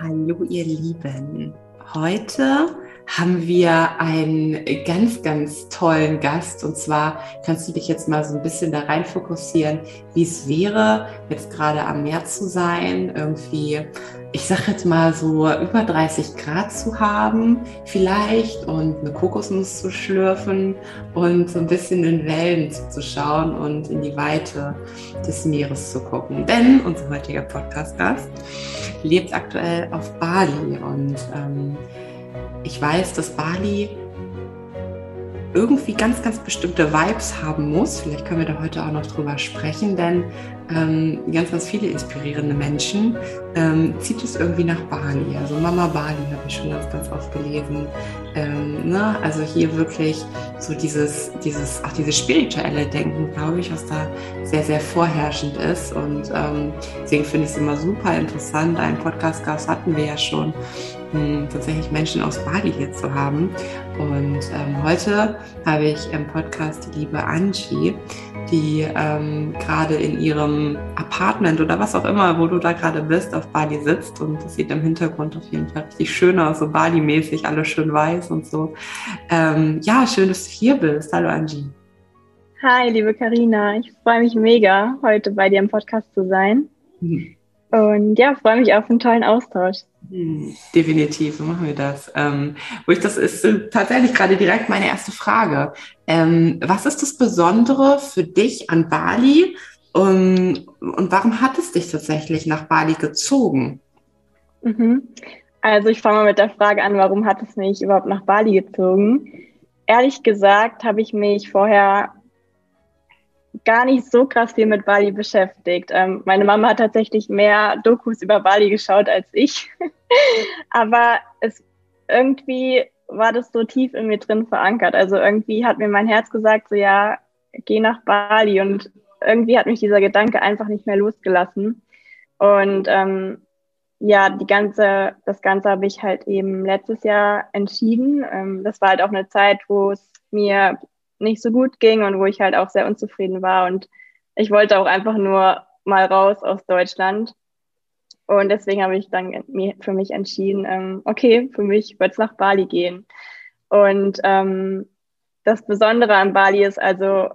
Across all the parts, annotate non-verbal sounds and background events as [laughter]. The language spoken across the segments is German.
Hallo ihr Lieben. Heute haben wir einen ganz, ganz tollen Gast. Und zwar kannst du dich jetzt mal so ein bisschen da rein fokussieren, wie es wäre, jetzt gerade am Meer zu sein, irgendwie, ich sag jetzt mal so über 30 Grad zu haben, vielleicht, und eine Kokosnuss zu schlürfen und so ein bisschen in Wellen zu schauen und in die Weite des Meeres zu gucken. Denn unser heutiger Podcast-Gast lebt aktuell auf Bali und ähm, ich weiß, dass Bali irgendwie ganz, ganz bestimmte Vibes haben muss. Vielleicht können wir da heute auch noch drüber sprechen, denn ähm, ganz, ganz viele inspirierende Menschen ähm, zieht es irgendwie nach Bali. Also Mama Bali habe ich schon ganz, ganz oft gelesen. Ähm, ne? Also hier wirklich so dieses, dieses, auch dieses spirituelle Denken, glaube ich, was da sehr, sehr vorherrschend ist. Und ähm, deswegen finde ich es immer super interessant. Einen Podcast-Gast hatten wir ja schon tatsächlich Menschen aus Bali hier zu haben. Und ähm, heute habe ich im Podcast die liebe Angie, die ähm, gerade in ihrem Apartment oder was auch immer, wo du da gerade bist, auf Bali sitzt. Und das sieht im Hintergrund auf jeden Fall richtig schön aus, so Bali-mäßig, alles schön weiß und so. Ähm, ja, schön, dass du hier bist. Hallo Angie. Hi, liebe Karina. Ich freue mich mega, heute bei dir im Podcast zu sein. Mhm. Und ja, freue mich auf einen tollen Austausch. Hm, definitiv, so machen wir das. Ähm, wo ich das ist tatsächlich gerade direkt meine erste Frage. Ähm, was ist das Besondere für dich an Bali um, und warum hat es dich tatsächlich nach Bali gezogen? Mhm. Also ich fange mal mit der Frage an, warum hat es mich überhaupt nach Bali gezogen? Ehrlich gesagt habe ich mich vorher gar nicht so krass viel mit Bali beschäftigt. Ähm, meine Mama hat tatsächlich mehr Dokus über Bali geschaut als ich. [laughs] Aber es irgendwie war das so tief in mir drin verankert. Also irgendwie hat mir mein Herz gesagt, so ja, geh nach Bali. Und irgendwie hat mich dieser Gedanke einfach nicht mehr losgelassen. Und ähm, ja, die ganze, das Ganze habe ich halt eben letztes Jahr entschieden. Ähm, das war halt auch eine Zeit, wo es mir nicht so gut ging und wo ich halt auch sehr unzufrieden war. Und ich wollte auch einfach nur mal raus aus Deutschland. Und deswegen habe ich dann für mich entschieden, ähm, okay, für mich wird es nach Bali gehen. Und ähm, das Besondere an Bali ist also,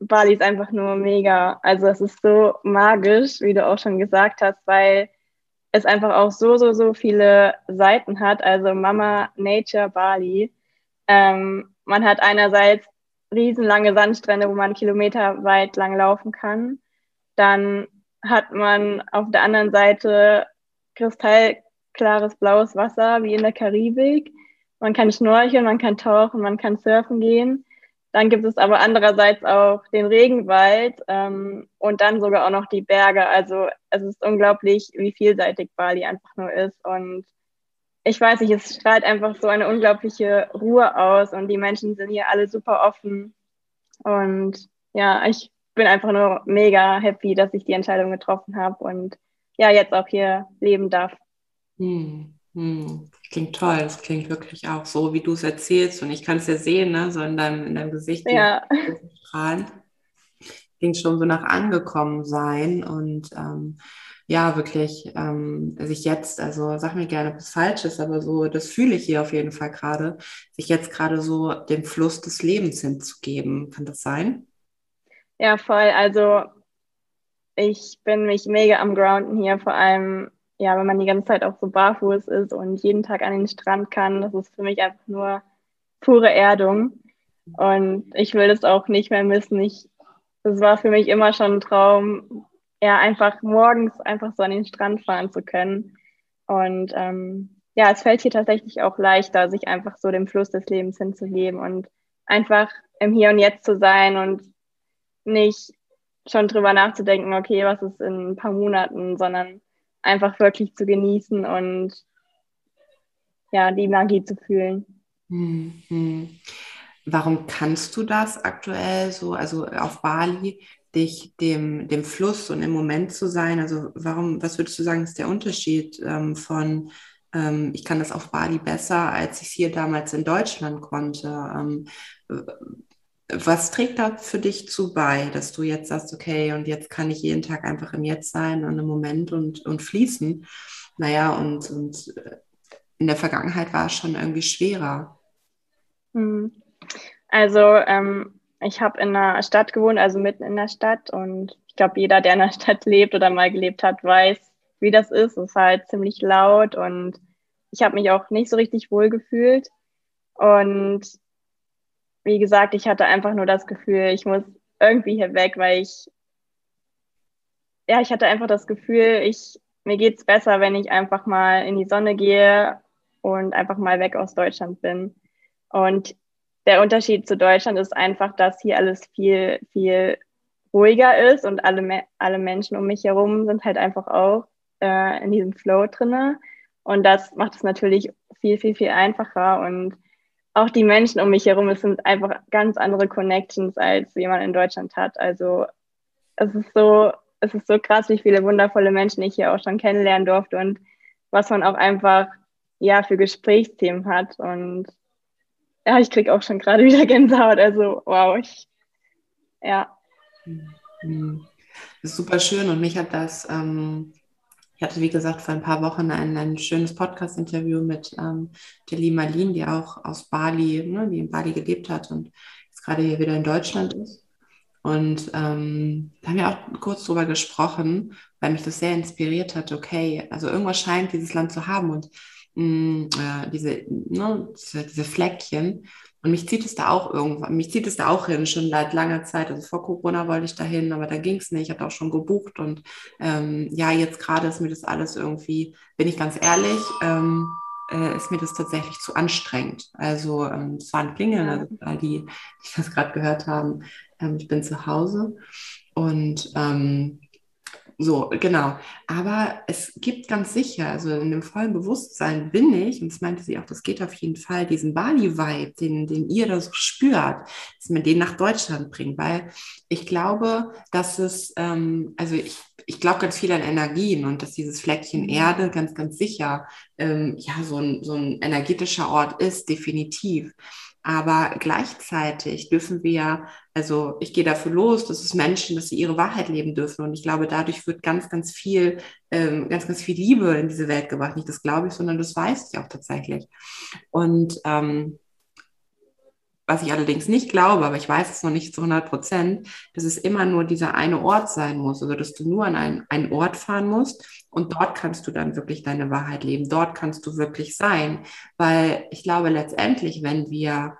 Bali ist einfach nur mega. Also es ist so magisch, wie du auch schon gesagt hast, weil es einfach auch so, so, so viele Seiten hat. Also Mama Nature Bali. Ähm, man hat einerseits riesenlange Sandstrände, wo man kilometerweit lang laufen kann. Dann hat man auf der anderen Seite kristallklares blaues Wasser wie in der Karibik. Man kann schnorcheln, man kann tauchen, man kann surfen gehen. Dann gibt es aber andererseits auch den Regenwald ähm, und dann sogar auch noch die Berge. Also es ist unglaublich, wie vielseitig Bali einfach nur ist. Und ich weiß nicht, es strahlt einfach so eine unglaubliche Ruhe aus und die Menschen sind hier alle super offen. Und ja, ich bin einfach nur mega happy, dass ich die Entscheidung getroffen habe und ja, jetzt auch hier leben darf. Hm, hm. Klingt toll, es klingt wirklich auch so, wie du es erzählst und ich kann es ja sehen, ne? so in deinem, in deinem Gesicht, ja. strahlen. Klingt schon so nach angekommen sein und ähm, ja, wirklich ähm, sich jetzt, also sag mir gerne, ob es falsch ist, aber so, das fühle ich hier auf jeden Fall gerade, sich jetzt gerade so dem Fluss des Lebens hinzugeben. Kann das sein? Ja, voll. Also ich bin mich mega am Grounden hier, vor allem, ja, wenn man die ganze Zeit auch so barfuß ist und jeden Tag an den Strand kann, das ist für mich einfach nur pure Erdung. Und ich will das auch nicht mehr missen. Ich, das war für mich immer schon ein Traum, ja, einfach morgens einfach so an den Strand fahren zu können. Und ähm, ja, es fällt hier tatsächlich auch leichter, sich einfach so dem Fluss des Lebens hinzugeben und einfach im Hier und Jetzt zu sein und nicht schon drüber nachzudenken, okay, was ist in ein paar Monaten, sondern einfach wirklich zu genießen und ja, die Magie zu fühlen. Mhm. Warum kannst du das aktuell so, also auf Bali, dich dem, dem Fluss und im Moment zu sein? Also warum, was würdest du sagen, ist der Unterschied ähm, von, ähm, ich kann das auf Bali besser, als ich es hier damals in Deutschland konnte? Ähm, was trägt da für dich zu bei, dass du jetzt sagst, okay, und jetzt kann ich jeden Tag einfach im Jetzt sein und im Moment und, und fließen? naja, und, und äh, in der Vergangenheit war es schon irgendwie schwerer. Hm. Also ähm, ich habe in einer Stadt gewohnt, also mitten in der Stadt und ich glaube, jeder, der in der Stadt lebt oder mal gelebt hat, weiß, wie das ist. Es ist halt ziemlich laut und ich habe mich auch nicht so richtig wohl gefühlt. Und wie gesagt, ich hatte einfach nur das Gefühl, ich muss irgendwie hier weg, weil ich, ja, ich hatte einfach das Gefühl, ich, mir geht's besser, wenn ich einfach mal in die Sonne gehe und einfach mal weg aus Deutschland bin. Und der Unterschied zu Deutschland ist einfach, dass hier alles viel, viel ruhiger ist und alle, alle Menschen um mich herum sind halt einfach auch äh, in diesem Flow drinne. Und das macht es natürlich viel, viel, viel einfacher. Und auch die Menschen um mich herum, es sind einfach ganz andere Connections, als jemand in Deutschland hat. Also es ist so, es ist so krass, wie viele wundervolle Menschen ich hier auch schon kennenlernen durfte und was man auch einfach ja für Gesprächsthemen hat. Und ja, ich kriege auch schon gerade [laughs] wieder Gänsehaut. Also wow, ich ja. Mhm. Das ist super schön und mich hat das ähm, ich hatte, wie gesagt, vor ein paar Wochen ein, ein schönes Podcast-Interview mit ähm, der Lima Lin, die auch aus Bali, ne, die in Bali gelebt hat und jetzt gerade hier wieder in Deutschland ist. Und ähm, da haben wir auch kurz drüber gesprochen, weil mich das sehr inspiriert hat. Okay, also irgendwas scheint dieses Land zu haben und mh, mm, äh, diese, ne, diese, diese Fleckchen. Und mich zieht es da auch irgendwann, mich zieht es da auch hin, schon seit langer Zeit. Also vor Corona wollte ich dahin, aber da ging es nicht. Ich hatte auch schon gebucht und ähm, ja, jetzt gerade ist mir das alles irgendwie, bin ich ganz ehrlich, ähm, äh, ist mir das tatsächlich zu anstrengend. Also ähm, es waren Klingeln, also all die, die das gerade gehört haben, ähm, ich bin zu Hause und ähm, so, genau. Aber es gibt ganz sicher, also in dem vollen Bewusstsein bin ich, und das meinte sie auch, das geht auf jeden Fall, diesen Bali-Vibe, den, den ihr da so spürt, dass man den nach Deutschland bringt, weil ich glaube, dass es, ähm, also ich, ich glaube ganz viel an Energien und dass dieses Fleckchen mhm. Erde ganz, ganz sicher ähm, ja so ein, so ein energetischer Ort ist, definitiv. Aber gleichzeitig dürfen wir, also ich gehe dafür los, dass es Menschen, dass sie ihre Wahrheit leben dürfen. Und ich glaube, dadurch wird ganz, ganz viel, ähm, ganz, ganz viel Liebe in diese Welt gebracht. Nicht das glaube ich, sondern das weiß ich auch tatsächlich. Und ähm, was ich allerdings nicht glaube, aber ich weiß es noch nicht zu 100 Prozent, dass es immer nur dieser eine Ort sein muss. Also, dass du nur an einen, einen Ort fahren musst und dort kannst du dann wirklich deine Wahrheit leben. Dort kannst du wirklich sein. Weil ich glaube, letztendlich, wenn wir,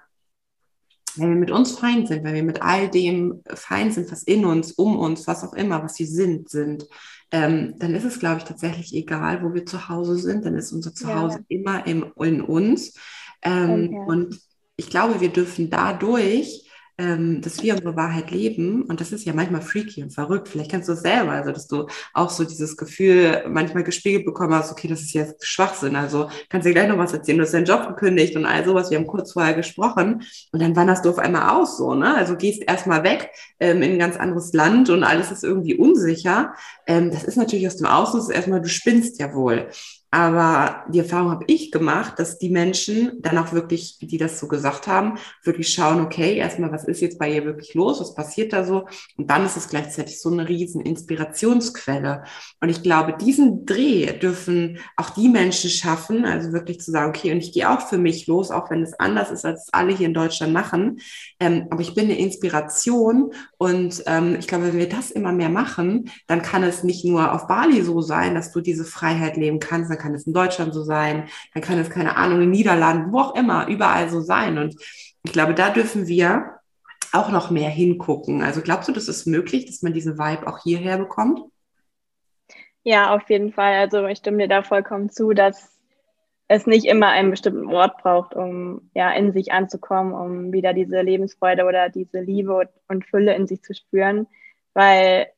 wenn wir mit uns fein sind, wenn wir mit all dem fein sind, was in uns, um uns, was auch immer, was sie sind, sind, ähm, dann ist es, glaube ich, tatsächlich egal, wo wir zu Hause sind. Dann ist unser Zuhause ja. immer im, in uns. Ähm, okay. Und ich glaube, wir dürfen dadurch ähm, dass wir unsere Wahrheit leben. Und das ist ja manchmal freaky und verrückt. Vielleicht kennst du es selber, also dass du auch so dieses Gefühl manchmal gespiegelt bekommen hast, okay, das ist jetzt Schwachsinn. Also kannst du dir gleich noch was erzählen, du hast deinen Job gekündigt und all sowas. Wir haben kurz vorher gesprochen und dann wanderst du auf einmal aus so, ne? Also gehst erstmal weg ähm, in ein ganz anderes Land und alles ist irgendwie unsicher. Ähm, das ist natürlich aus dem ist erstmal, du spinnst ja wohl. Aber die Erfahrung habe ich gemacht, dass die Menschen dann auch wirklich, die das so gesagt haben, wirklich schauen, okay, erstmal, was ist jetzt bei ihr wirklich los? Was passiert da so? Und dann ist es gleichzeitig so eine riesen Inspirationsquelle. Und ich glaube, diesen Dreh dürfen auch die Menschen schaffen, also wirklich zu sagen, okay, und ich gehe auch für mich los, auch wenn es anders ist, als alle hier in Deutschland machen. Ähm, aber ich bin eine Inspiration. Und ähm, ich glaube, wenn wir das immer mehr machen, dann kann es nicht nur auf Bali so sein, dass du diese Freiheit leben kannst, kann es in Deutschland so sein, dann kann es, keine Ahnung, in Niederlanden, wo auch immer, überall so sein. Und ich glaube, da dürfen wir auch noch mehr hingucken. Also glaubst du, das ist möglich, dass man diesen Vibe auch hierher bekommt? Ja, auf jeden Fall. Also ich stimme dir da vollkommen zu, dass es nicht immer einen bestimmten Ort braucht, um ja in sich anzukommen, um wieder diese Lebensfreude oder diese Liebe und Fülle in sich zu spüren, weil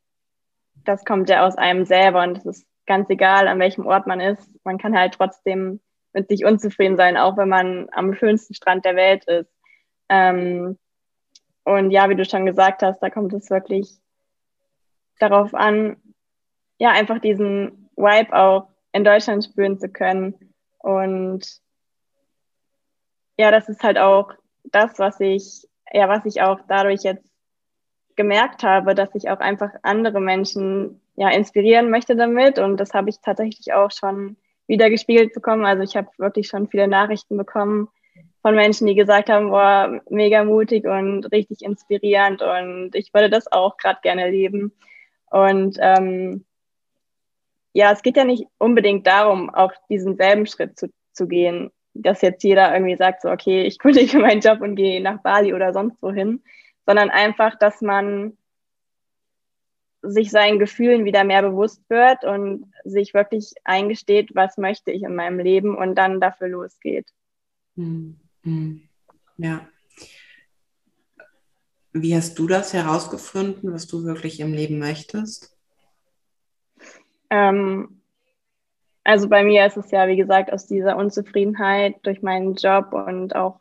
das kommt ja aus einem selber und es ist ganz egal, an welchem Ort man ist, man kann halt trotzdem mit sich unzufrieden sein, auch wenn man am schönsten Strand der Welt ist. Ähm, und ja, wie du schon gesagt hast, da kommt es wirklich darauf an, ja, einfach diesen Vibe auch in Deutschland spüren zu können. Und ja, das ist halt auch das, was ich, ja, was ich auch dadurch jetzt gemerkt habe, dass ich auch einfach andere Menschen ja inspirieren möchte damit. Und das habe ich tatsächlich auch schon wieder gespiegelt bekommen. Also ich habe wirklich schon viele Nachrichten bekommen von Menschen, die gesagt haben, boah, mega mutig und richtig inspirierend und ich würde das auch gerade gerne leben. Und ähm, ja, es geht ja nicht unbedingt darum, auf diesen selben Schritt zu, zu gehen, dass jetzt jeder irgendwie sagt, so, okay, ich kündige meinen Job und gehe nach Bali oder sonst wohin, sondern einfach, dass man sich seinen Gefühlen wieder mehr bewusst wird und sich wirklich eingesteht, was möchte ich in meinem Leben und dann dafür losgeht. Hm, hm. Ja. Wie hast du das herausgefunden, was du wirklich im Leben möchtest? Ähm, also bei mir ist es ja, wie gesagt, aus dieser Unzufriedenheit durch meinen Job und auch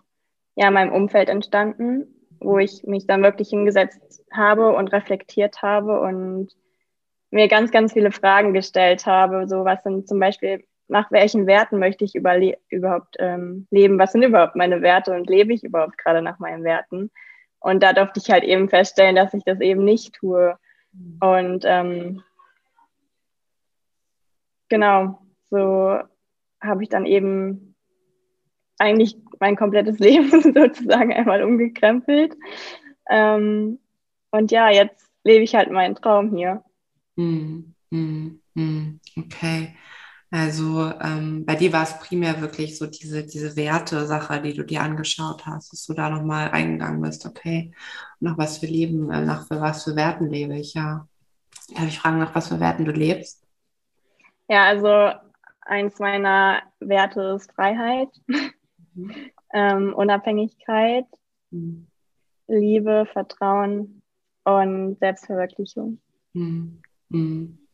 ja, meinem Umfeld entstanden wo ich mich dann wirklich hingesetzt habe und reflektiert habe und mir ganz, ganz viele Fragen gestellt habe. So, was sind zum Beispiel, nach welchen Werten möchte ich überhaupt ähm, leben? Was sind überhaupt meine Werte und lebe ich überhaupt gerade nach meinen Werten? Und da durfte ich halt eben feststellen, dass ich das eben nicht tue. Und ähm, genau, so habe ich dann eben eigentlich mein komplettes [laughs] Leben sozusagen einmal umgekrempelt. Ähm, und ja, jetzt lebe ich halt meinen Traum hier. Mm, mm, mm, okay. Also ähm, bei dir war es primär wirklich so diese, diese Werte-Sache, die du dir angeschaut hast, dass du da nochmal reingegangen bist, okay, nach was für Leben, äh, nach für was für Werten lebe ich, ja. Darf ich fragen, nach was für Werten du lebst? Ja, also eins meiner Werte ist Freiheit. [laughs] Ähm, Unabhängigkeit, mhm. Liebe, Vertrauen und Selbstverwirklichung. Mhm.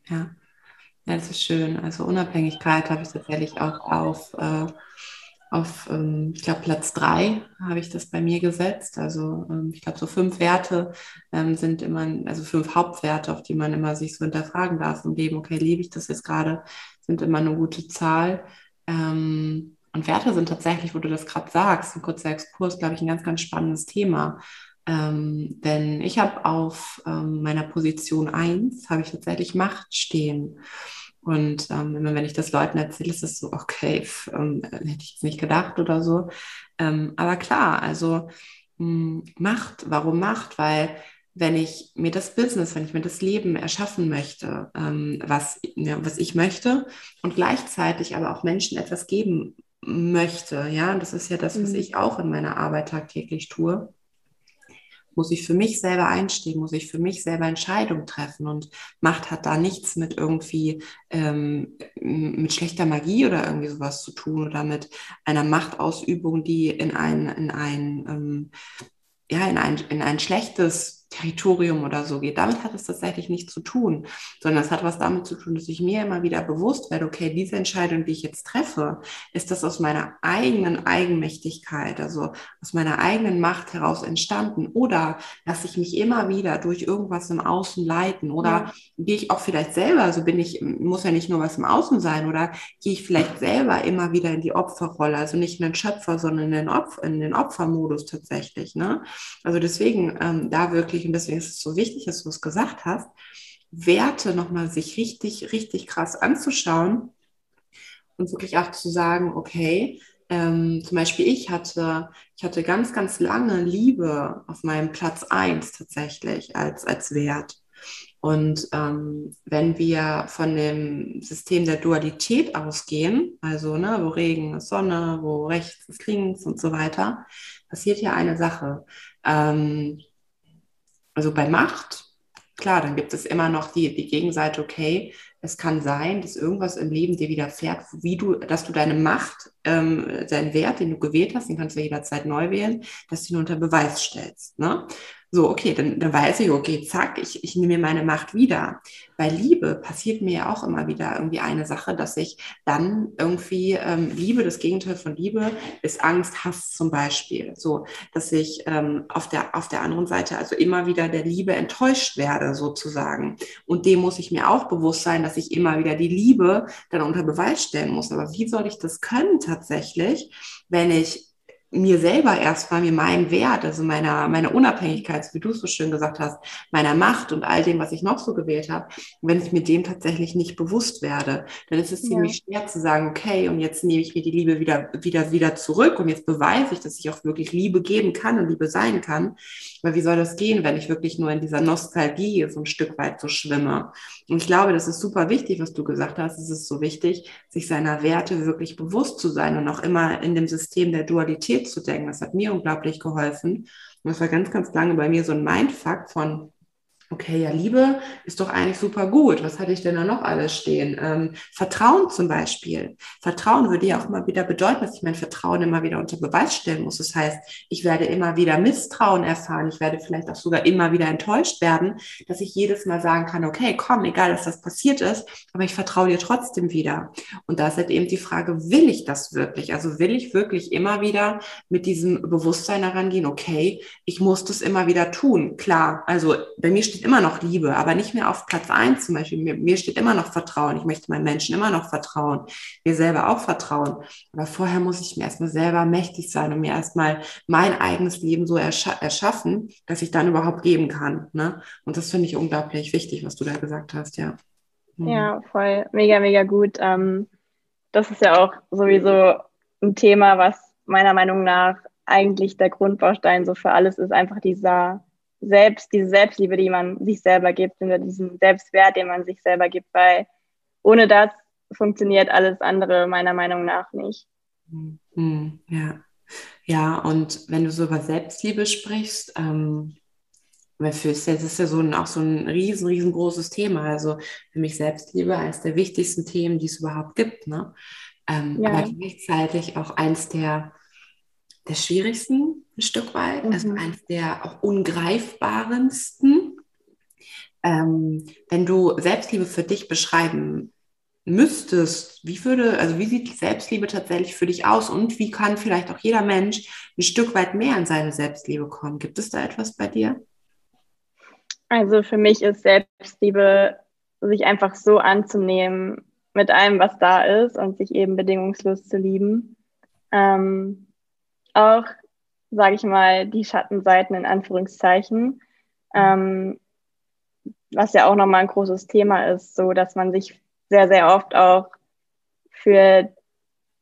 Ja. ja, das ist schön. Also Unabhängigkeit habe ich tatsächlich auch auf, äh, auf ähm, ich glaube, Platz drei habe ich das bei mir gesetzt. Also ähm, ich glaube, so fünf Werte ähm, sind immer, also fünf Hauptwerte, auf die man immer sich so hinterfragen darf im Leben. Okay, lebe ich das jetzt gerade? Sind immer eine gute Zahl. Ähm, und Werte sind tatsächlich, wo du das gerade sagst, ein kurzer Exkurs, glaube ich, ein ganz, ganz spannendes Thema. Ähm, denn ich habe auf ähm, meiner Position 1, habe ich tatsächlich Macht stehen. Und ähm, immer wenn ich das Leuten erzähle, ist es so, okay, ähm, hätte ich jetzt nicht gedacht oder so. Ähm, aber klar, also mh, hm, Macht, warum Macht? Weil wenn ich mir das Business, wenn ich mir das Leben erschaffen möchte, ähm, was, ja, was ich möchte und gleichzeitig aber auch Menschen etwas geben möchte, ja, das ist ja das, was mhm. ich auch in meiner Arbeit tagtäglich tue, muss ich für mich selber einstehen, muss ich für mich selber Entscheidungen treffen. Und Macht hat da nichts mit irgendwie ähm, mit schlechter Magie oder irgendwie sowas zu tun oder mit einer Machtausübung, die in ein, in ein ähm, ja, in ein, in ein schlechtes Territorium oder so geht. Damit hat es tatsächlich nichts zu tun, sondern es hat was damit zu tun, dass ich mir immer wieder bewusst werde, okay, diese Entscheidung, die ich jetzt treffe, ist das aus meiner eigenen Eigenmächtigkeit, also aus meiner eigenen Macht heraus entstanden oder lasse ich mich immer wieder durch irgendwas im Außen leiten oder ja. gehe ich auch vielleicht selber, also bin ich, muss ja nicht nur was im Außen sein oder gehe ich vielleicht selber immer wieder in die Opferrolle, also nicht in den Schöpfer, sondern in den, Opfer, in den Opfermodus tatsächlich. Ne? Also deswegen ähm, da wirklich wirklich, und deswegen ist es so wichtig, dass du es gesagt hast, Werte nochmal sich richtig, richtig krass anzuschauen und wirklich auch zu sagen, okay, ähm, zum Beispiel ich hatte, ich hatte ganz, ganz lange Liebe auf meinem Platz 1 tatsächlich als, als Wert. Und ähm, wenn wir von dem System der Dualität ausgehen, also ne, wo Regen ist Sonne, wo rechts ist links und so weiter, passiert hier eine Sache. Ähm, also bei Macht, klar, dann gibt es immer noch die, die Gegenseite, okay, es kann sein, dass irgendwas im Leben dir widerfährt, wie du, dass du deine Macht, ähm, deinen Wert, den du gewählt hast, den kannst du jederzeit neu wählen, dass du ihn unter Beweis stellst. Ne? So, okay, dann, dann weiß ich, okay, zack, ich, ich nehme mir meine Macht wieder. Bei Liebe passiert mir ja auch immer wieder irgendwie eine Sache, dass ich dann irgendwie ähm, Liebe, das Gegenteil von Liebe ist Angst, Hass zum Beispiel. So, dass ich ähm, auf, der, auf der anderen Seite also immer wieder der Liebe enttäuscht werde, sozusagen. Und dem muss ich mir auch bewusst sein, dass ich immer wieder die Liebe dann unter Beweis stellen muss. Aber wie soll ich das können tatsächlich, wenn ich mir selber erstmal, mir meinen Wert, also meiner, meiner Unabhängigkeit, wie du es so schön gesagt hast, meiner Macht und all dem, was ich noch so gewählt habe, wenn ich mir dem tatsächlich nicht bewusst werde, dann ist es ja. ziemlich schwer zu sagen, okay, und jetzt nehme ich mir die Liebe wieder, wieder, wieder zurück und jetzt beweise ich, dass ich auch wirklich Liebe geben kann und Liebe sein kann. Weil wie soll das gehen, wenn ich wirklich nur in dieser Nostalgie so ein Stück weit so schwimme? Und ich glaube, das ist super wichtig, was du gesagt hast. Es ist so wichtig, sich seiner Werte wirklich bewusst zu sein und auch immer in dem System der Dualität zu denken. Das hat mir unglaublich geholfen. Und das war ganz, ganz lange bei mir so ein Mindfuck von, okay, ja, Liebe ist doch eigentlich super gut. Was hatte ich denn da noch alles stehen? Ähm, Vertrauen zum Beispiel. Vertrauen würde ja auch immer wieder bedeuten, dass ich mein Vertrauen immer wieder unter Beweis stellen muss. Das heißt, ich werde immer wieder Misstrauen erfahren. Ich werde vielleicht auch sogar immer wieder enttäuscht werden, dass ich jedes Mal sagen kann, okay, komm, egal, dass das passiert ist, aber ich vertraue dir trotzdem wieder. Und da ist halt eben die Frage, will ich das wirklich? Also will ich wirklich immer wieder mit diesem Bewusstsein herangehen, okay, ich muss das immer wieder tun. Klar, also bei mir steht immer noch Liebe, aber nicht mehr auf Platz eins zum Beispiel. Mir, mir steht immer noch Vertrauen. Ich möchte meinen Menschen immer noch vertrauen, mir selber auch vertrauen. Aber vorher muss ich mir erstmal selber mächtig sein und mir erstmal mein eigenes Leben so erscha erschaffen, dass ich dann überhaupt geben kann. Ne? Und das finde ich unglaublich wichtig, was du da gesagt hast, ja. Mhm. Ja, voll, mega, mega gut. Ähm, das ist ja auch sowieso ein Thema, was meiner Meinung nach eigentlich der Grundbaustein so für alles ist, einfach dieser selbst, diese Selbstliebe, die man sich selber gibt, und diesen Selbstwert, den man sich selber gibt, weil ohne das funktioniert alles andere meiner Meinung nach nicht. Hm, ja. Ja, und wenn du so über Selbstliebe sprichst, ähm, das ist ja so ein, auch so ein riesen, riesengroßes Thema. Also für mich Selbstliebe eines der wichtigsten Themen, die es überhaupt gibt. Ne? Ähm, ja. Aber gleichzeitig auch eins der der schwierigsten ein Stück weit, also mhm. also eines der auch ungreifbarensten. Ähm, wenn du Selbstliebe für dich beschreiben müsstest, wie würde, also wie sieht Selbstliebe tatsächlich für dich aus und wie kann vielleicht auch jeder Mensch ein Stück weit mehr in seine Selbstliebe kommen? Gibt es da etwas bei dir? Also für mich ist Selbstliebe, sich einfach so anzunehmen mit allem, was da ist und sich eben bedingungslos zu lieben. Ähm, auch, sage ich mal, die Schattenseiten in Anführungszeichen, ähm, was ja auch nochmal ein großes Thema ist, so dass man sich sehr, sehr oft auch für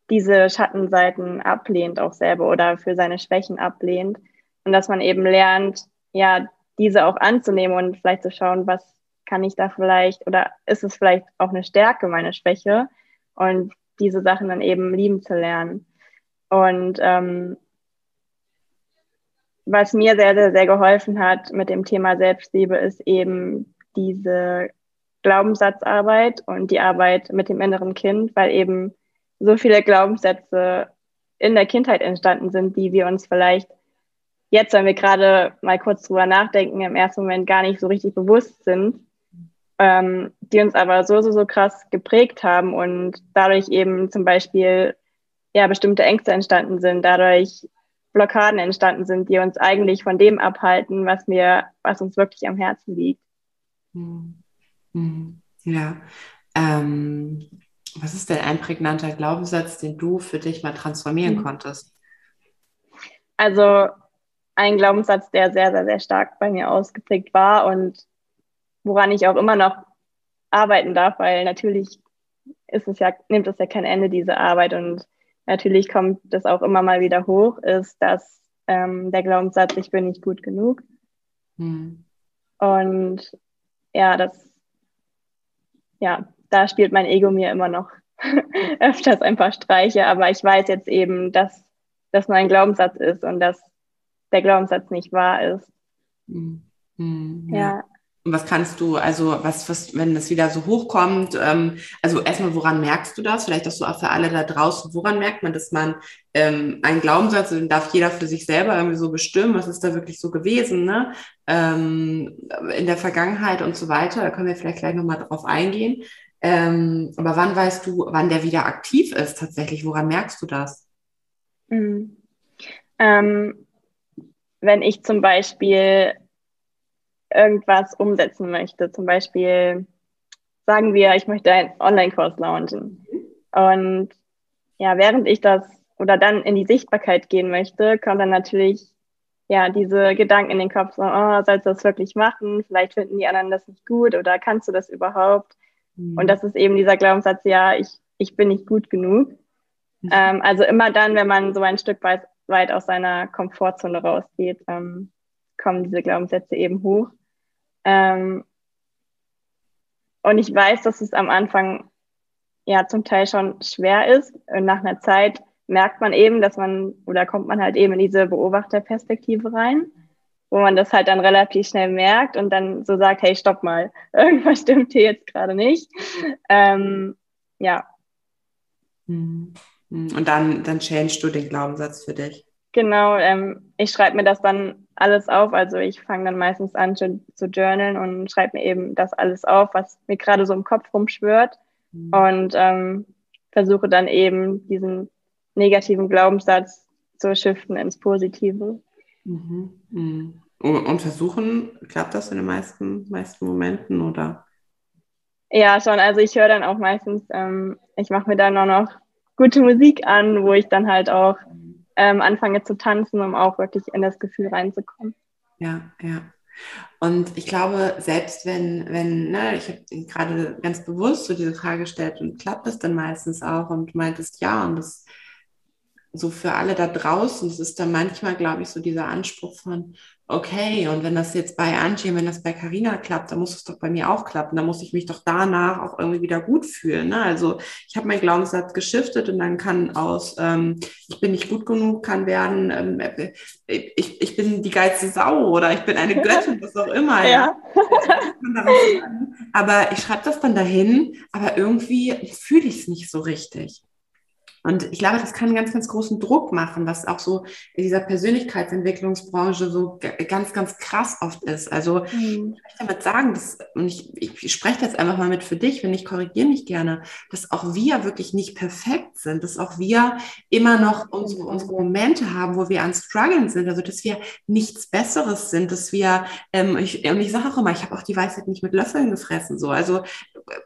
diese Schattenseiten ablehnt, auch selber oder für seine Schwächen ablehnt. Und dass man eben lernt, ja, diese auch anzunehmen und vielleicht zu schauen, was kann ich da vielleicht oder ist es vielleicht auch eine Stärke, meine Schwäche und diese Sachen dann eben lieben zu lernen. Und ähm, was mir sehr, sehr, sehr geholfen hat mit dem Thema Selbstliebe, ist eben diese Glaubenssatzarbeit und die Arbeit mit dem inneren Kind, weil eben so viele Glaubenssätze in der Kindheit entstanden sind, die wir uns vielleicht jetzt, wenn wir gerade mal kurz drüber nachdenken, im ersten Moment gar nicht so richtig bewusst sind, ähm, die uns aber so, so, so krass geprägt haben und dadurch eben zum Beispiel ja bestimmte Ängste entstanden sind, dadurch Blockaden entstanden sind, die uns eigentlich von dem abhalten, was mir, was uns wirklich am Herzen liegt. Hm. Hm. Ja. Ähm, was ist denn ein prägnanter Glaubenssatz, den du für dich mal transformieren hm. konntest? Also ein Glaubenssatz, der sehr, sehr, sehr stark bei mir ausgeprägt war und woran ich auch immer noch arbeiten darf, weil natürlich ist es ja, nimmt es ja kein Ende, diese Arbeit und natürlich kommt das auch immer mal wieder hoch, ist, dass ähm, der Glaubenssatz, ich bin nicht gut genug. Hm. Und ja, das, ja, da spielt mein Ego mir immer noch [laughs] öfters ein paar Streiche, aber ich weiß jetzt eben, dass das nur ein Glaubenssatz ist und dass der Glaubenssatz nicht wahr ist. Hm. Hm, ja. ja. Und was kannst du, also was, was, wenn das wieder so hochkommt, ähm, also erstmal, woran merkst du das? Vielleicht auch so auch für alle da draußen, woran merkt man, dass man ähm, einen Glaubenssatz, den darf jeder für sich selber irgendwie so bestimmen, was ist da wirklich so gewesen, ne? Ähm, in der Vergangenheit und so weiter, da können wir vielleicht gleich nochmal drauf eingehen. Ähm, aber wann weißt du, wann der wieder aktiv ist tatsächlich? Woran merkst du das? Mhm. Ähm, wenn ich zum Beispiel irgendwas umsetzen möchte. Zum Beispiel sagen wir, ich möchte einen Online-Kurs launchen. Und ja, während ich das oder dann in die Sichtbarkeit gehen möchte, kommt dann natürlich ja diese Gedanken in den Kopf, so, oh, sollst du das wirklich machen? Vielleicht finden die anderen das nicht gut oder kannst du das überhaupt? Mhm. Und das ist eben dieser Glaubenssatz, ja, ich, ich bin nicht gut genug. Mhm. Ähm, also immer dann, wenn man so ein Stück weit, weit aus seiner Komfortzone rausgeht, ähm, kommen diese Glaubenssätze eben hoch. Ähm, und ich weiß, dass es am Anfang ja zum Teil schon schwer ist. Und nach einer Zeit merkt man eben, dass man oder kommt man halt eben in diese Beobachterperspektive rein, wo man das halt dann relativ schnell merkt und dann so sagt, hey, stopp mal, [laughs] irgendwas stimmt hier jetzt gerade nicht. Ähm, ja. Mhm. Und dann, dann changest du den Glaubenssatz für dich. Genau, ähm, ich schreibe mir das dann alles auf. Also ich fange dann meistens an zu, zu journalen und schreibe mir eben das alles auf, was mir gerade so im Kopf rumschwört. Mhm. Und ähm, versuche dann eben diesen negativen Glaubenssatz zu shiften ins Positive. Mhm. Mhm. Und versuchen, klappt das in den meisten, meisten Momenten oder? Ja, schon. Also ich höre dann auch meistens, ähm, ich mache mir dann auch noch gute Musik an, wo ich dann halt auch ähm, anfange zu tanzen, um auch wirklich in das Gefühl reinzukommen. Ja, ja. Und ich glaube, selbst wenn, wenn, ne, ich habe gerade ganz bewusst so diese Frage gestellt und klappt das dann meistens auch und du meintest ja und das so für alle da draußen, es ist dann manchmal, glaube ich, so dieser Anspruch von, okay, und wenn das jetzt bei Angie, wenn das bei Carina klappt, dann muss es doch bei mir auch klappen. Dann muss ich mich doch danach auch irgendwie wieder gut fühlen. Ne? Also ich habe meinen Glaubenssatz geschiftet und dann kann aus, ähm, ich bin nicht gut genug, kann werden, ähm, äh, ich, ich bin die geilste Sau oder ich bin eine [laughs] Göttin, was auch immer. ja. ja. [laughs] Aber ich schreibe das dann dahin, aber irgendwie fühle ich es nicht so richtig. Und ich glaube, das kann einen ganz, ganz großen Druck machen, was auch so in dieser Persönlichkeitsentwicklungsbranche so ganz, ganz krass oft ist. Also mhm. ich möchte damit sagen, dass, und ich, ich spreche jetzt einfach mal mit für dich, wenn ich korrigiere mich gerne, dass auch wir wirklich nicht perfekt sind, dass auch wir immer noch unsere, unsere Momente haben, wo wir an Struggeln sind, also dass wir nichts Besseres sind, dass wir, ähm, ich, und ich sage auch immer, ich habe auch die Weisheit nicht mit Löffeln gefressen, so. Also,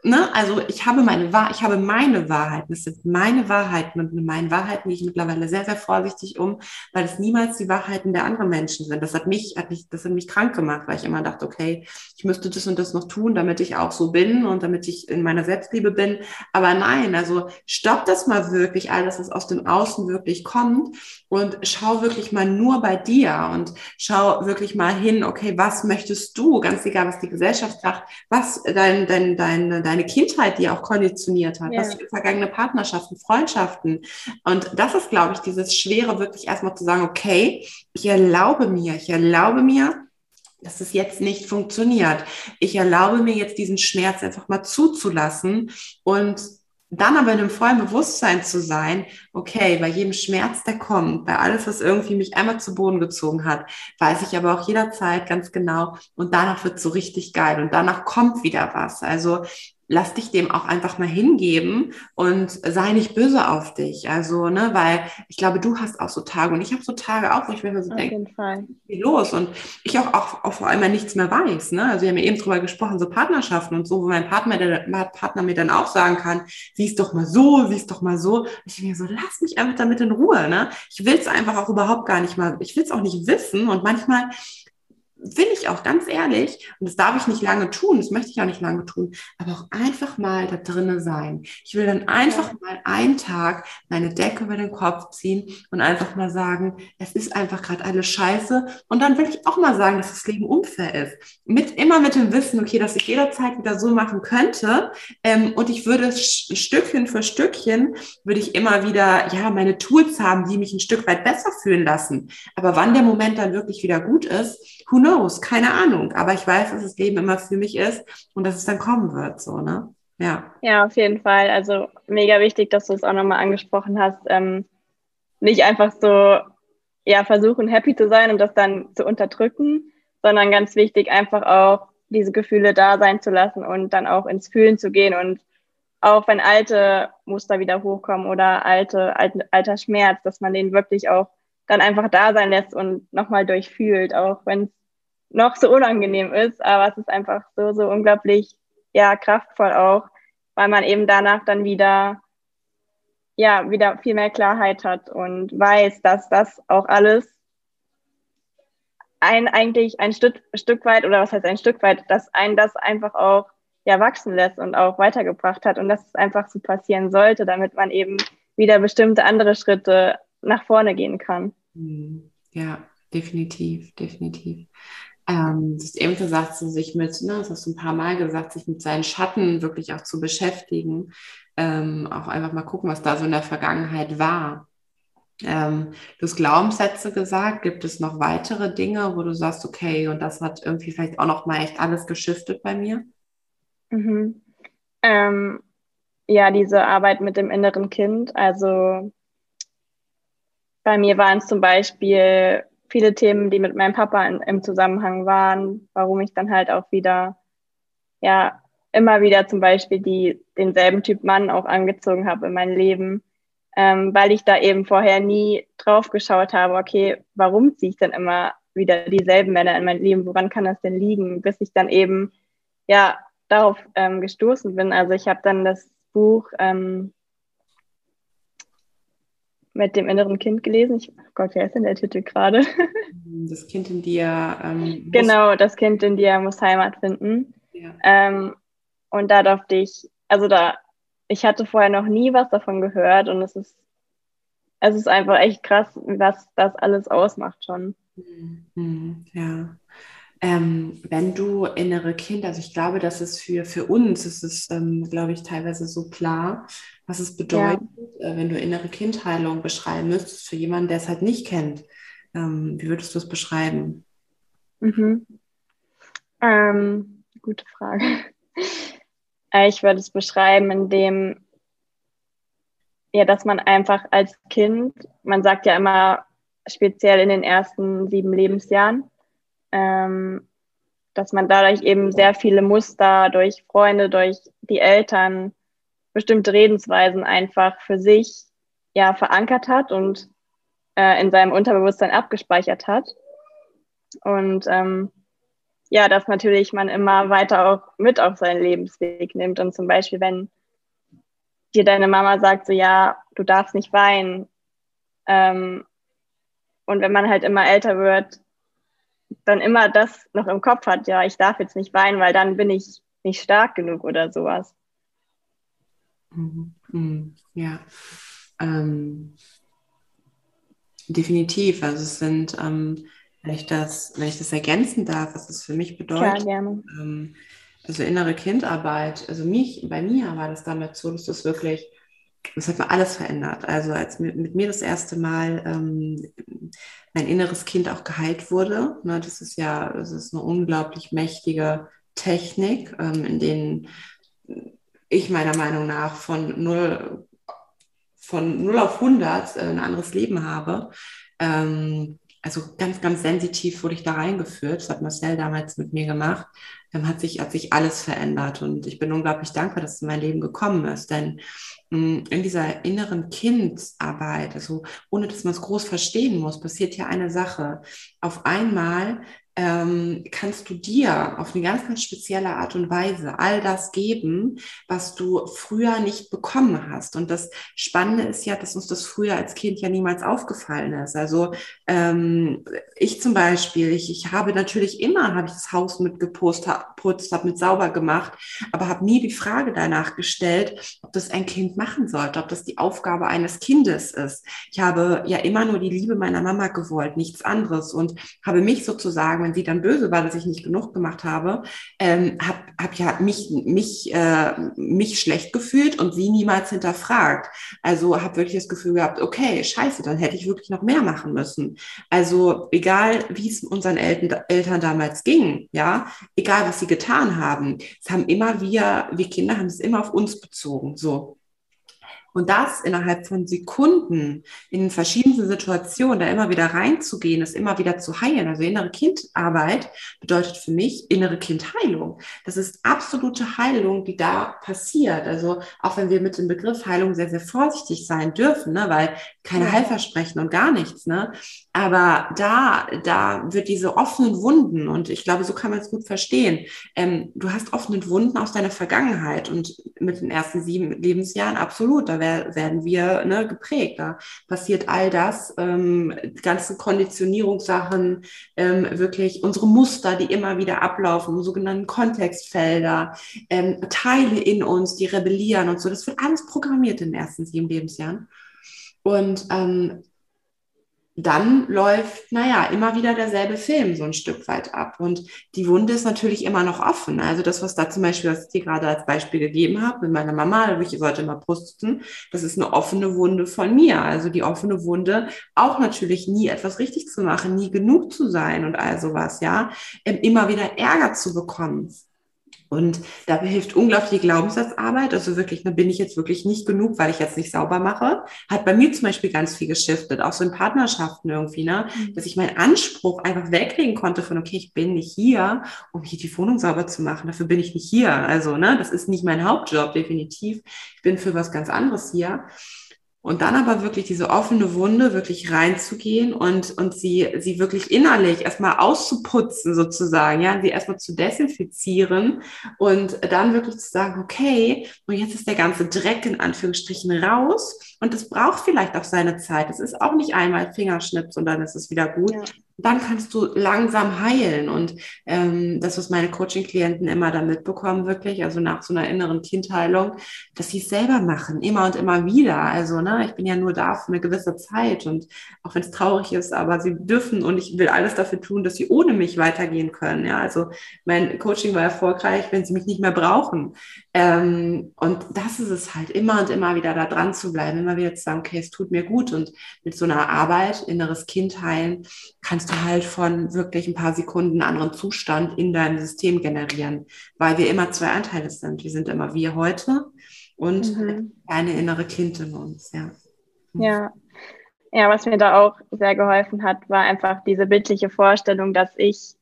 ne, also ich habe meine Wahrheit, ich habe meine Wahrheiten, das sind meine Wahrheiten mit meinen Wahrheiten gehe ich mittlerweile sehr, sehr vorsichtig um, weil es niemals die Wahrheiten der anderen Menschen sind. Das hat mich, hat mich, das hat mich krank gemacht, weil ich immer dachte, okay, ich müsste das und das noch tun, damit ich auch so bin und damit ich in meiner Selbstliebe bin. Aber nein, also stopp das mal wirklich, alles, was aus dem Außen wirklich kommt und schau wirklich mal nur bei dir und schau wirklich mal hin, okay, was möchtest du, ganz egal, was die Gesellschaft sagt, was dein, dein, deine, deine Kindheit dir auch konditioniert hat, ja. was für vergangene Partnerschaften, Freundschaften, Freundschaften. Und das ist, glaube ich, dieses Schwere, wirklich erstmal zu sagen, okay, ich erlaube mir, ich erlaube mir, dass es jetzt nicht funktioniert. Ich erlaube mir jetzt diesen Schmerz einfach mal zuzulassen und dann aber in einem vollen Bewusstsein zu sein, okay, bei jedem Schmerz, der kommt, bei alles, was irgendwie mich einmal zu Boden gezogen hat, weiß ich aber auch jederzeit ganz genau und danach wird so richtig geil und danach kommt wieder was. Also lass dich dem auch einfach mal hingeben und sei nicht böse auf dich. Also, ne, weil ich glaube, du hast auch so Tage und ich habe so Tage auch, wo ich mir so denke, wie los? Und ich auch, auch, auch vor allem nichts mehr weiß. Ne? Also wir haben ja eben drüber gesprochen, so Partnerschaften und so, wo mein Partner, der, Partner mir dann auch sagen kann, siehst doch mal so, siehst doch mal so. Und ich mir so, lass mich einfach damit in Ruhe. Ne? Ich will es einfach auch überhaupt gar nicht mal, ich will es auch nicht wissen. Und manchmal will ich auch ganz ehrlich, und das darf ich nicht lange tun, das möchte ich auch nicht lange tun, aber auch einfach mal da drinnen sein. Ich will dann einfach mal einen Tag meine Decke über den Kopf ziehen und einfach mal sagen, es ist einfach gerade alles scheiße. Und dann will ich auch mal sagen, dass das Leben unfair ist. Mit, immer mit dem Wissen, okay, dass ich jederzeit wieder so machen könnte. Ähm, und ich würde Stückchen für Stückchen, würde ich immer wieder, ja, meine Tools haben, die mich ein Stück weit besser fühlen lassen. Aber wann der Moment dann wirklich wieder gut ist, who knows, keine Ahnung. Aber ich weiß, dass das Leben immer für mich ist und dass es dann kommen wird, so, ne? Ja. Ja, auf jeden Fall. Also mega wichtig, dass du es auch nochmal angesprochen hast. Ähm, nicht einfach so, ja, versuchen, happy zu sein und das dann zu unterdrücken, sondern ganz wichtig, einfach auch diese Gefühle da sein zu lassen und dann auch ins Fühlen zu gehen und auch wenn alte Muster wieder hochkommen oder alte, alte alter Schmerz, dass man den wirklich auch dann einfach da sein lässt und nochmal durchfühlt, auch wenn es noch so unangenehm ist, aber es ist einfach so, so unglaublich, ja, kraftvoll auch, weil man eben danach dann wieder, ja wieder viel mehr Klarheit hat und weiß, dass das auch alles ein eigentlich ein Stück, Stück weit oder was heißt ein Stück weit, dass ein das einfach auch ja wachsen lässt und auch weitergebracht hat und dass es einfach so passieren sollte, damit man eben wieder bestimmte andere Schritte nach vorne gehen kann. Hm. Ja, definitiv, definitiv. Ähm, du hast eben gesagt, so sich mit, ne, das hast du ein paar Mal gesagt, sich mit seinen Schatten wirklich auch zu beschäftigen. Ähm, auch einfach mal gucken, was da so in der Vergangenheit war. Ähm, du hast Glaubenssätze gesagt. Gibt es noch weitere Dinge, wo du sagst, okay, und das hat irgendwie vielleicht auch noch mal echt alles geschiftet bei mir? Mhm. Ähm, ja, diese Arbeit mit dem inneren Kind. Also bei mir waren es zum Beispiel viele Themen, die mit meinem Papa in, im Zusammenhang waren, warum ich dann halt auch wieder, ja, immer wieder zum Beispiel die, denselben Typ Mann auch angezogen habe in mein Leben, ähm, weil ich da eben vorher nie drauf geschaut habe, okay, warum ziehe ich dann immer wieder dieselben Männer in mein Leben, woran kann das denn liegen, bis ich dann eben, ja, darauf ähm, gestoßen bin. Also ich habe dann das Buch ähm, mit dem inneren Kind gelesen. Ich, oh Gott, wer ist denn der Titel gerade? [laughs] Das Kind in dir. Ähm, genau, das Kind in dir muss Heimat finden. Ja. Ähm, und da durfte ich, also da, ich hatte vorher noch nie was davon gehört und es ist, es ist einfach echt krass, was das alles ausmacht schon. Mhm. Ja. Ähm, wenn du innere Kind, also ich glaube, dass es für, für uns, ist es, ähm, glaube ich, teilweise so klar, was es bedeutet, ja. äh, wenn du innere Kindheilung beschreiben müsstest, für jemanden, der es halt nicht kennt. Ähm, wie würdest du es beschreiben? Mhm. Ähm, gute Frage. [laughs] Äh, ich würde es beschreiben, indem, ja, dass man einfach als Kind, man sagt ja immer, speziell in den ersten sieben Lebensjahren, ähm, dass man dadurch eben sehr viele Muster durch Freunde, durch die Eltern, bestimmte Redensweisen einfach für sich ja verankert hat und äh, in seinem Unterbewusstsein abgespeichert hat. Und ähm, ja, dass natürlich man immer weiter auch mit auf seinen Lebensweg nimmt. Und zum Beispiel, wenn dir deine Mama sagt, so ja, du darfst nicht weinen. Ähm, und wenn man halt immer älter wird, dann immer das noch im Kopf hat, ja, ich darf jetzt nicht weinen, weil dann bin ich nicht stark genug oder sowas. Mhm. Mhm. Ja, ähm, definitiv. Also es sind, ähm, wenn ich das, wenn ich das ergänzen darf, was das für mich bedeutet. Gerne. Ähm, also innere Kindarbeit, also mich, bei mir war das damals so, dass das wirklich, das hat mir alles verändert. Also als mit, mit mir das erste Mal ähm, mein inneres Kind auch geheilt wurde. Ne, das ist ja, das ist eine unglaublich mächtige Technik, ähm, in denen ich meiner Meinung nach von 0, von 0 auf 100 äh, ein anderes Leben habe. Ähm, also ganz, ganz sensitiv wurde ich da reingeführt. Das hat Marcel damals mit mir gemacht. Dann hat sich, hat sich alles verändert und ich bin unglaublich dankbar, dass es in mein Leben gekommen ist. Denn mm, in dieser inneren Kindsarbeit, also ohne dass man es groß verstehen muss, passiert ja eine Sache. Auf einmal ähm, kannst du dir auf eine ganz, ganz spezielle Art und Weise all das geben, was du früher nicht bekommen hast. Und das Spannende ist ja, dass uns das früher als Kind ja niemals aufgefallen ist. Also ähm, ich zum Beispiel, ich, ich habe natürlich immer, habe ich das Haus mitgeputzt, habe mit sauber gemacht, aber habe nie die Frage danach gestellt, ob das ein Kind machen sollte, ob das die Aufgabe eines Kindes ist. Ich habe ja immer nur die Liebe meiner Mama gewollt, nichts anderes und habe mich sozusagen sagen, wenn sie dann böse war, dass ich nicht genug gemacht habe, ähm, habe hab ja mich, mich, äh, mich schlecht gefühlt und sie niemals hinterfragt. Also habe wirklich das Gefühl gehabt, okay, scheiße, dann hätte ich wirklich noch mehr machen müssen. Also egal, wie es unseren Eltern, Eltern damals ging, ja, egal, was sie getan haben, es haben immer wir, wir Kinder haben es immer auf uns bezogen, so. Und das innerhalb von Sekunden in verschiedensten Situationen da immer wieder reinzugehen, das immer wieder zu heilen. Also innere Kindarbeit bedeutet für mich innere Kindheilung. Das ist absolute Heilung, die da passiert. Also auch wenn wir mit dem Begriff Heilung sehr, sehr vorsichtig sein dürfen, ne, weil keine. Heilversprechen und gar nichts, ne? Aber da, da wird diese offenen Wunden, und ich glaube, so kann man es gut verstehen. Ähm, du hast offene Wunden aus deiner Vergangenheit und mit den ersten sieben Lebensjahren absolut. Da werden wir ne, geprägt. Da passiert all das, ähm, ganzen Konditionierungssachen, ähm, wirklich unsere Muster, die immer wieder ablaufen, sogenannten Kontextfelder, ähm, Teile in uns, die rebellieren und so. Das wird alles programmiert in den ersten sieben Lebensjahren. Und ähm, dann läuft, naja, immer wieder derselbe Film so ein Stück weit ab. Und die Wunde ist natürlich immer noch offen. Also das, was da zum Beispiel, was ich dir gerade als Beispiel gegeben habe, mit meiner Mama, ich sollte immer pusten, das ist eine offene Wunde von mir. Also die offene Wunde, auch natürlich nie etwas richtig zu machen, nie genug zu sein und all sowas, ja, immer wieder Ärger zu bekommen. Und dabei hilft unglaublich die Glaubenssatzarbeit. Also wirklich, da bin ich jetzt wirklich nicht genug, weil ich jetzt nicht sauber mache. Hat bei mir zum Beispiel ganz viel geschiftet, auch so in Partnerschaften irgendwie, ne? Mhm. Dass ich meinen Anspruch einfach weglegen konnte von, okay, ich bin nicht hier, um hier die Wohnung sauber zu machen. Dafür bin ich nicht hier. Also, ne, das ist nicht mein Hauptjob, definitiv. Ich bin für was ganz anderes hier. Und dann aber wirklich diese offene Wunde wirklich reinzugehen und, und sie, sie wirklich innerlich erstmal auszuputzen sozusagen, ja, sie erstmal zu desinfizieren und dann wirklich zu sagen, okay, und jetzt ist der ganze Dreck in Anführungsstrichen raus und es braucht vielleicht auch seine Zeit. Es ist auch nicht einmal Fingerschnips und dann ist es wieder gut. Ja dann kannst du langsam heilen. Und ähm, das, was meine Coaching-Klienten immer da mitbekommen, wirklich, also nach so einer inneren Kindheilung, dass sie es selber machen, immer und immer wieder. Also, ne, ich bin ja nur da für eine gewisse Zeit und auch wenn es traurig ist, aber sie dürfen und ich will alles dafür tun, dass sie ohne mich weitergehen können. Ja, also mein Coaching war erfolgreich, wenn sie mich nicht mehr brauchen. Ähm, und das ist es halt, immer und immer wieder da dran zu bleiben, immer wieder zu sagen, okay, es tut mir gut. Und mit so einer Arbeit, inneres Kind heilen, kannst du halt von wirklich ein paar Sekunden einen anderen Zustand in deinem System generieren, weil wir immer zwei Anteile sind. Wir sind immer wir heute und mhm. eine innere Kind in uns, ja. Ja. Ja, was mir da auch sehr geholfen hat, war einfach diese bildliche Vorstellung, dass ich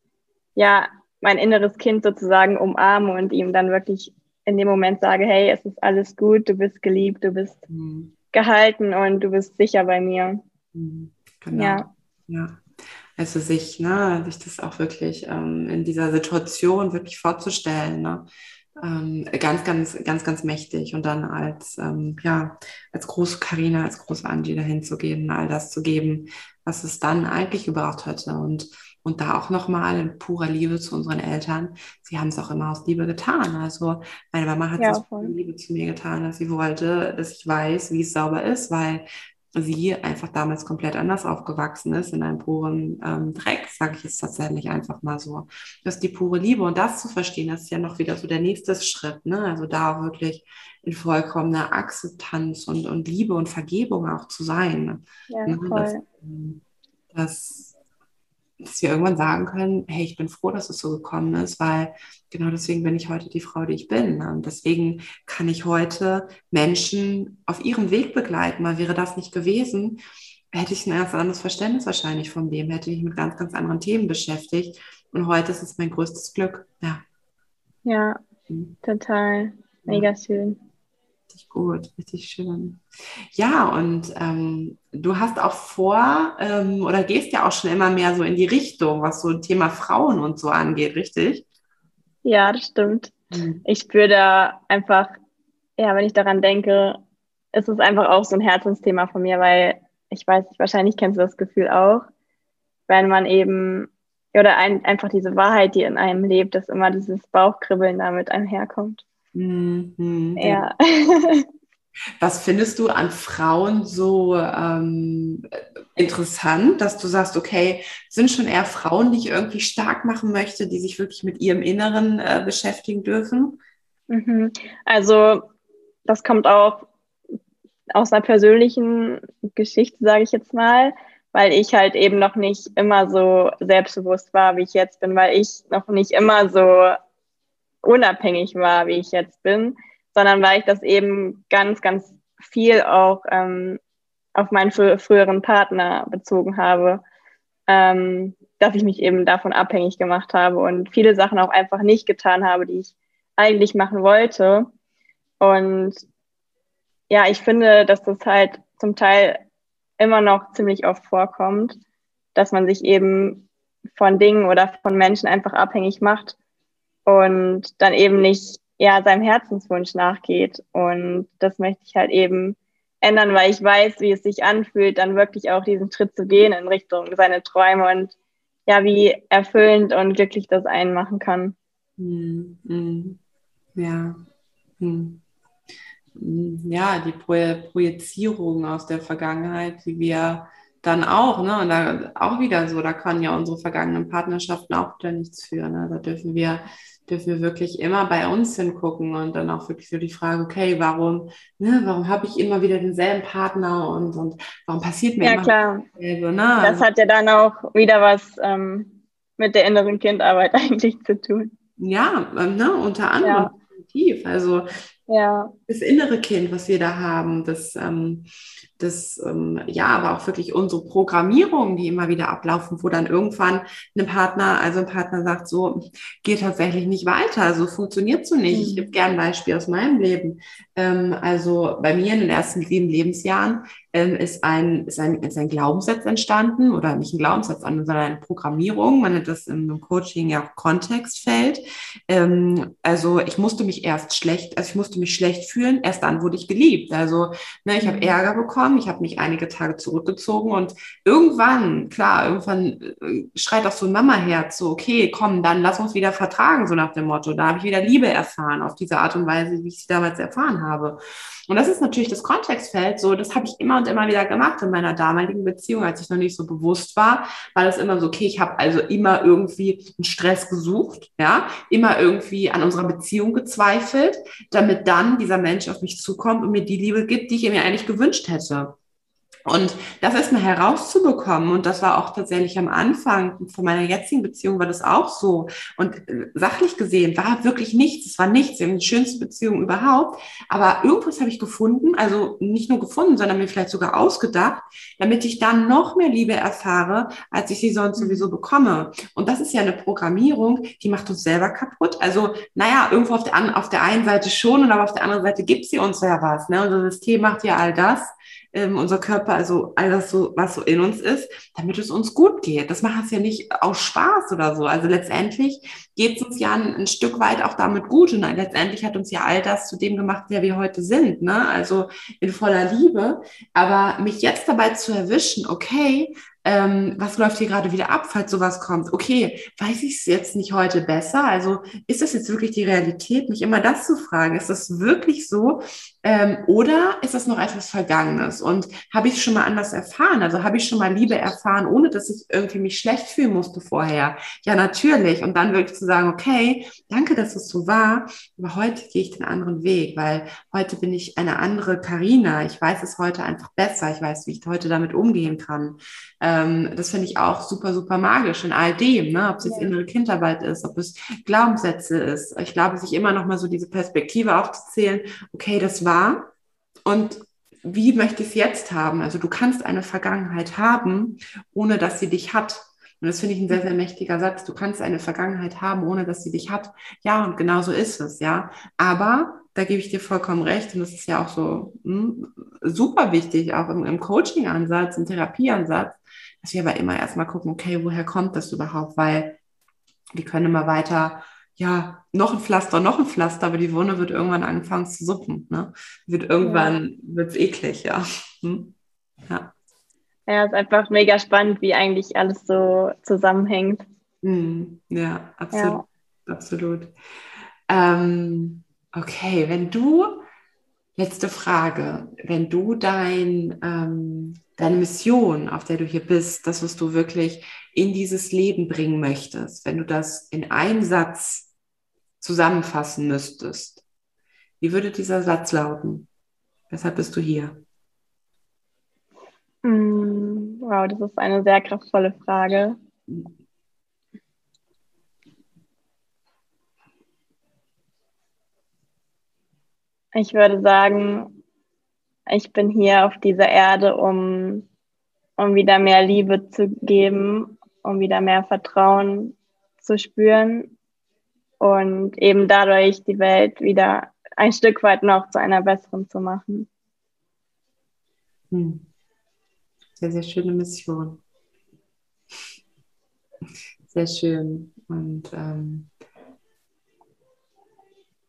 ja mein inneres Kind sozusagen umarme und ihm dann wirklich in dem Moment sage, hey, es ist alles gut, du bist geliebt, du bist mhm. gehalten und du bist sicher bei mir. Mhm. Genau. Ja. ja. Also sich, ne, sich das auch wirklich ähm, in dieser Situation wirklich vorzustellen, ne? Ähm, ganz, ganz, ganz, ganz mächtig und dann als, ähm, ja, als große Karina, als große Angie dahin zu gehen, all das zu geben, was es dann eigentlich gebraucht hätte und und da auch nochmal in purer Liebe zu unseren Eltern. Sie haben es auch immer aus Liebe getan. Also meine Mama hat ja, so viel Liebe zu mir getan, dass sie wollte, dass ich weiß, wie es sauber ist, weil sie einfach damals komplett anders aufgewachsen ist, in einem puren ähm, Dreck, sage ich jetzt tatsächlich einfach mal so. Das ist die pure Liebe und das zu verstehen, das ist ja noch wieder so der nächste Schritt. Ne? Also da wirklich in vollkommener Akzeptanz und, und Liebe und Vergebung auch zu sein. Ja, ne? voll. Das, das dass wir irgendwann sagen können, hey, ich bin froh, dass es so gekommen ist, weil genau deswegen bin ich heute die Frau, die ich bin. Und deswegen kann ich heute Menschen auf ihrem Weg begleiten, weil wäre das nicht gewesen, hätte ich ein ganz anderes Verständnis wahrscheinlich vom Leben, hätte ich mich mit ganz, ganz anderen Themen beschäftigt. Und heute ist es mein größtes Glück. Ja. Ja, mhm. total. Mega ja. schön richtig gut, richtig schön. Ja, und ähm, du hast auch vor ähm, oder gehst ja auch schon immer mehr so in die Richtung, was so Thema Frauen und so angeht, richtig? Ja, das stimmt. Mhm. Ich spüre da einfach, ja, wenn ich daran denke, ist es einfach auch so ein Herzensthema von mir, weil ich weiß, wahrscheinlich kennst du das Gefühl auch, wenn man eben, oder ein, einfach diese Wahrheit, die in einem lebt, dass immer dieses Bauchkribbeln damit einherkommt. Mhm. Ja. [laughs] Was findest du an Frauen so ähm, interessant, dass du sagst, okay, sind schon eher Frauen, die ich irgendwie stark machen möchte, die sich wirklich mit ihrem Inneren äh, beschäftigen dürfen? Mhm. Also das kommt auch aus einer persönlichen Geschichte, sage ich jetzt mal, weil ich halt eben noch nicht immer so selbstbewusst war, wie ich jetzt bin, weil ich noch nicht immer so unabhängig war, wie ich jetzt bin, sondern weil ich das eben ganz, ganz viel auch ähm, auf meinen frü früheren Partner bezogen habe, ähm, dass ich mich eben davon abhängig gemacht habe und viele Sachen auch einfach nicht getan habe, die ich eigentlich machen wollte. Und ja, ich finde, dass das halt zum Teil immer noch ziemlich oft vorkommt, dass man sich eben von Dingen oder von Menschen einfach abhängig macht und dann eben nicht ja, seinem Herzenswunsch nachgeht. Und das möchte ich halt eben ändern, weil ich weiß, wie es sich anfühlt, dann wirklich auch diesen Schritt zu gehen in Richtung seine Träume und ja, wie erfüllend und glücklich das einen machen kann. Hm, hm. Ja. Hm. Ja, die Projizierung aus der Vergangenheit, die wir dann auch, ne, und da auch wieder so, da kann ja unsere vergangenen Partnerschaften auch wieder nichts führen. Ne? Da dürfen wir dürfen wir wirklich immer bei uns hingucken und dann auch wirklich so die Frage, okay, warum, ne, warum habe ich immer wieder denselben Partner und, und warum passiert mir ja, immer klar. dasselbe? Ne? Das hat ja dann auch wieder was ähm, mit der inneren Kindarbeit [laughs] eigentlich zu tun. Ja, ähm, ne, unter anderem ja. Also ja. Das innere Kind, was wir da haben, das ähm, das, ähm, ja, aber auch wirklich unsere Programmierungen, die immer wieder ablaufen, wo dann irgendwann ein Partner, also ein Partner sagt, so geht tatsächlich nicht weiter, so funktioniert so nicht. Mhm. Ich gebe gerne ein Beispiel aus meinem Leben. Ähm, also bei mir in den ersten sieben Lebensjahren ähm, ist, ein, ist, ein, ist ein Glaubenssatz entstanden oder nicht ein Glaubenssatz, sondern eine Programmierung. Man nennt das im Coaching ja auch Kontextfeld. Ähm, also ich musste mich erst schlecht, also ich musste mich schlecht fühlen, erst dann wurde ich geliebt. Also ne, ich habe mhm. Ärger bekommen, ich habe mich einige Tage zurückgezogen und irgendwann, klar, irgendwann äh, schreit auch so ein Mama-Herz so, okay, komm, dann lass uns wieder vertragen, so nach dem Motto. Da habe ich wieder Liebe erfahren auf diese Art und Weise, wie ich sie damals erfahren habe. Und das ist natürlich das Kontextfeld, so, das habe ich immer und immer wieder gemacht in meiner damaligen Beziehung, als ich noch nicht so bewusst war, war das immer so, okay, ich habe also immer irgendwie einen Stress gesucht, ja, immer irgendwie an unserer Beziehung gezweifelt, damit dann dieser Mensch auf mich zukommt und mir die Liebe gibt, die ich mir eigentlich gewünscht hätte. Und das erstmal herauszubekommen, und das war auch tatsächlich am Anfang von meiner jetzigen Beziehung war das auch so. Und äh, sachlich gesehen war wirklich nichts. Es war nichts. Wir haben die schönste Beziehung überhaupt. Aber irgendwas habe ich gefunden, also nicht nur gefunden, sondern mir vielleicht sogar ausgedacht, damit ich dann noch mehr Liebe erfahre, als ich sie sonst mhm. sowieso bekomme. Und das ist ja eine Programmierung, die macht uns selber kaputt. Also, naja, irgendwo auf der, auf der einen Seite schon, und aber auf der anderen Seite gibt sie uns ja was. Ne? Unser System macht ja all das ähm, unser Körper, also all das so, was so in uns ist, damit es uns gut geht. Das macht es ja nicht aus Spaß oder so. Also letztendlich geht es uns ja ein, ein, Stück weit auch damit gut. Und letztendlich hat uns ja all das zu dem gemacht, wer wir heute sind. Ne? Also in voller Liebe. Aber mich jetzt dabei zu erwischen, okay, ähm, was läuft hier gerade wieder ab, falls sowas kommt? Okay, weiß ich es jetzt nicht heute besser? Also ist das jetzt wirklich die Realität, mich immer das zu fragen? Ist das wirklich so? Ähm, oder ist das noch etwas Vergangenes? Und habe ich es schon mal anders erfahren? Also habe ich schon mal Liebe erfahren, ohne dass ich irgendwie mich schlecht fühlen musste vorher? Ja, natürlich. Und dann wirklich zu sagen, okay, danke, dass es so war, aber heute gehe ich den anderen Weg, weil heute bin ich eine andere Karina. Ich weiß es heute einfach besser. Ich weiß, wie ich heute damit umgehen kann. Ähm, das finde ich auch super, super magisch in all dem, ne? ob es jetzt ja. innere Kindarbeit ist, ob es Glaubenssätze ist. Ich glaube, sich immer noch mal so diese Perspektive aufzuzählen, okay, das war und wie möchte ich es jetzt haben? Also du kannst eine Vergangenheit haben, ohne dass sie dich hat. Und das finde ich ein sehr, sehr mächtiger Satz. Du kannst eine Vergangenheit haben, ohne dass sie dich hat. Ja, und genau so ist es, ja. Aber da gebe ich dir vollkommen recht. Und das ist ja auch so mh, hm, super wichtig, auch im, im Coaching-Ansatz, im Therapieansatz, dass wir aber immer erstmal gucken, okay, woher kommt das überhaupt? Weil wir können immer weiter, ja, noch ein Pflaster, noch ein Pflaster, aber die Wunde wird irgendwann anfangen zu suppen. Ne? Wird irgendwann, ja. wird es eklig, ja. Hm? ja. Ja, ist einfach mega spannend, wie eigentlich alles so zusammenhängt. Hm. Ja, absolut. Ja. absolut. Ähm, okay, wenn du, letzte Frage, wenn du dein ähm, deine Mission, auf der du hier bist, das, was du wirklich in dieses Leben bringen möchtest, wenn du das in einen Satz zusammenfassen müsstest, wie würde dieser Satz lauten? Weshalb bist du hier? Mm, wow, das ist eine sehr kraftvolle Frage. Ich würde sagen, ich bin hier auf dieser Erde, um, um wieder mehr Liebe zu geben, um wieder mehr Vertrauen zu spüren und eben dadurch die Welt wieder ein Stück weit noch zu einer besseren zu machen. Hm. Sehr, sehr schöne Mission. Sehr schön. Und ähm,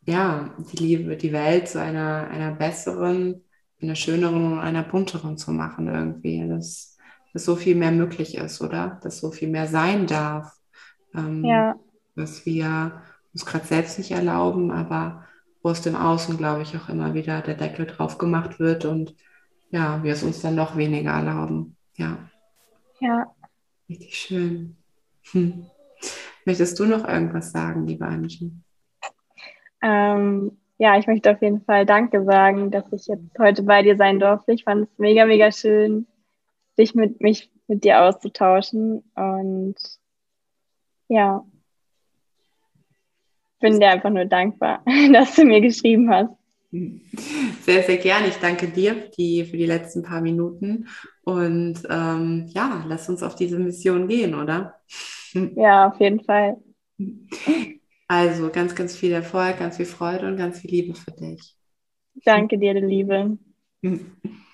ja, die Liebe, die Welt zu einer, einer besseren einer schöneren und einer bunteren zu machen irgendwie. Dass, dass so viel mehr möglich ist, oder? Dass so viel mehr sein darf. Ähm, ja. Dass wir uns gerade selbst nicht erlauben, aber wo aus dem Außen, glaube ich, auch immer wieder der Deckel drauf gemacht wird und ja, wir es uns dann noch weniger erlauben. Ja. Ja. Richtig schön. Hm. Möchtest du noch irgendwas sagen, liebe Angie? Ähm, ja, ich möchte auf jeden Fall Danke sagen, dass ich jetzt heute bei dir sein durfte. Ich fand es mega, mega schön, dich mit mich mit dir auszutauschen. Und ja, bin dir einfach nur dankbar, [laughs] dass du mir geschrieben hast. Sehr, sehr gerne. Ich danke dir für die, für die letzten paar Minuten. Und ähm, ja, lass uns auf diese Mission gehen, oder? [laughs] Ja, auf jeden Fall. Also ganz, ganz viel Erfolg, ganz viel Freude und ganz viel Liebe für dich. Danke dir, Liebe. [laughs]